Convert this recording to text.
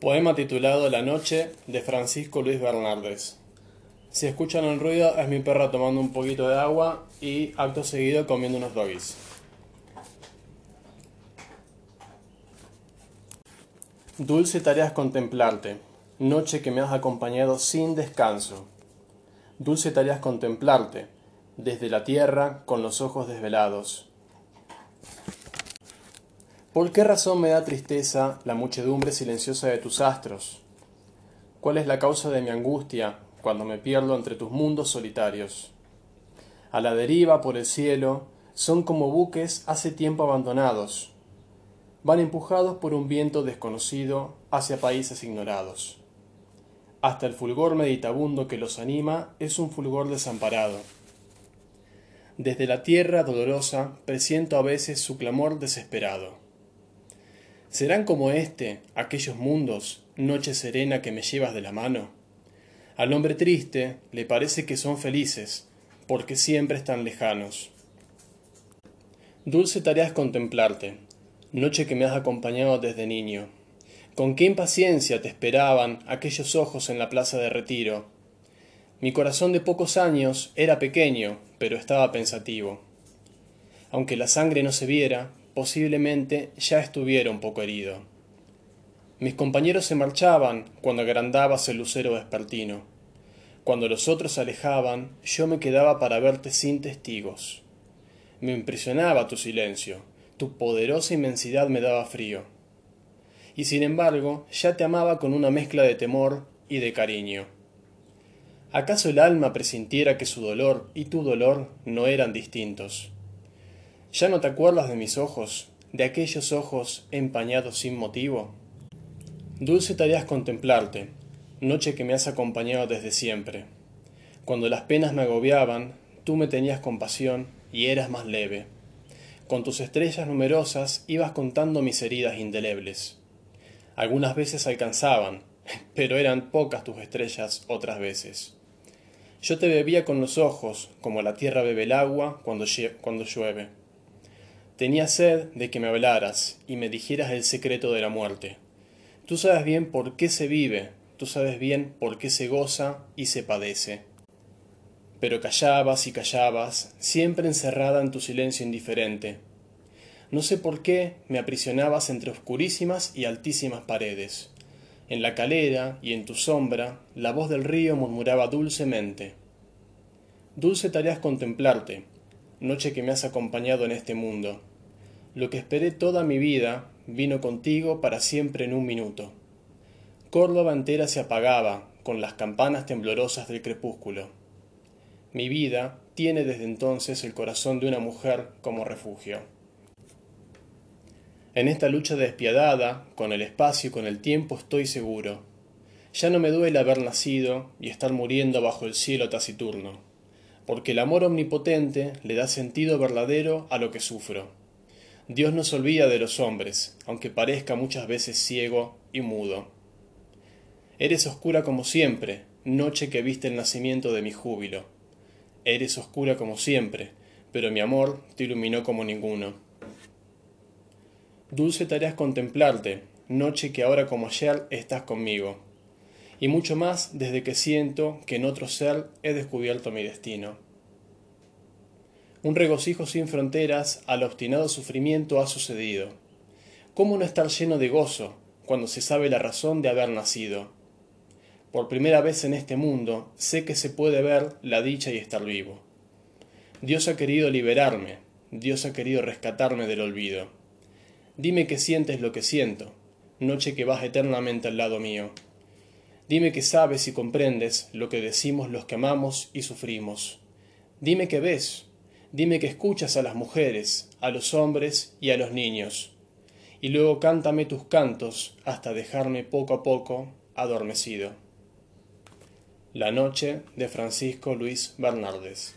Poema titulado La noche de Francisco Luis Bernardes. Si escuchan el ruido es mi perra tomando un poquito de agua y acto seguido comiendo unos doggies. Dulce tarea es contemplarte, noche que me has acompañado sin descanso. Dulce tarea es contemplarte, desde la tierra con los ojos desvelados. ¿Por qué razón me da tristeza la muchedumbre silenciosa de tus astros? ¿Cuál es la causa de mi angustia cuando me pierdo entre tus mundos solitarios? A la deriva por el cielo, son como buques hace tiempo abandonados. Van empujados por un viento desconocido hacia países ignorados. Hasta el fulgor meditabundo que los anima es un fulgor desamparado. Desde la tierra dolorosa presiento a veces su clamor desesperado. ¿Serán como este aquellos mundos, noche serena que me llevas de la mano? Al hombre triste le parece que son felices, porque siempre están lejanos. Dulce tarea es contemplarte, noche que me has acompañado desde niño. Con qué impaciencia te esperaban aquellos ojos en la plaza de retiro. Mi corazón de pocos años era pequeño, pero estaba pensativo. Aunque la sangre no se viera, posiblemente ya estuviera un poco herido. Mis compañeros se marchaban cuando agrandabas el lucero vespertino. Cuando los otros se alejaban, yo me quedaba para verte sin testigos. Me impresionaba tu silencio, tu poderosa inmensidad me daba frío. Y sin embargo, ya te amaba con una mezcla de temor y de cariño. ¿Acaso el alma presintiera que su dolor y tu dolor no eran distintos? ¿Ya no te acuerdas de mis ojos, de aquellos ojos empañados sin motivo? Dulce tarea es contemplarte, noche que me has acompañado desde siempre. Cuando las penas me agobiaban, tú me tenías compasión y eras más leve. Con tus estrellas numerosas ibas contando mis heridas indelebles. Algunas veces alcanzaban, pero eran pocas tus estrellas otras veces. Yo te bebía con los ojos, como la tierra bebe el agua cuando, cuando llueve. Tenía sed de que me hablaras y me dijeras el secreto de la muerte. Tú sabes bien por qué se vive, tú sabes bien por qué se goza y se padece. Pero callabas y callabas, siempre encerrada en tu silencio indiferente. No sé por qué me aprisionabas entre oscurísimas y altísimas paredes. En la calera y en tu sombra, la voz del río murmuraba dulcemente. Dulce tarea es contemplarte, noche que me has acompañado en este mundo. Lo que esperé toda mi vida vino contigo para siempre en un minuto. Córdoba entera se apagaba con las campanas temblorosas del crepúsculo. Mi vida tiene desde entonces el corazón de una mujer como refugio. En esta lucha despiadada, con el espacio y con el tiempo estoy seguro. Ya no me duele haber nacido y estar muriendo bajo el cielo taciturno porque el amor omnipotente le da sentido verdadero a lo que sufro. Dios no se olvida de los hombres, aunque parezca muchas veces ciego y mudo. Eres oscura como siempre, noche que viste el nacimiento de mi júbilo. Eres oscura como siempre, pero mi amor te iluminó como ninguno. Dulce tarea es contemplarte, noche que ahora como ayer estás conmigo y mucho más desde que siento que en otro ser he descubierto mi destino. Un regocijo sin fronteras al obstinado sufrimiento ha sucedido. ¿Cómo no estar lleno de gozo cuando se sabe la razón de haber nacido? Por primera vez en este mundo sé que se puede ver la dicha y estar vivo. Dios ha querido liberarme, Dios ha querido rescatarme del olvido. Dime que sientes lo que siento, noche que vas eternamente al lado mío. Dime que sabes y comprendes lo que decimos los que amamos y sufrimos. Dime que ves, dime que escuchas a las mujeres, a los hombres y a los niños. Y luego cántame tus cantos hasta dejarme poco a poco adormecido. La noche de Francisco Luis Bernardes.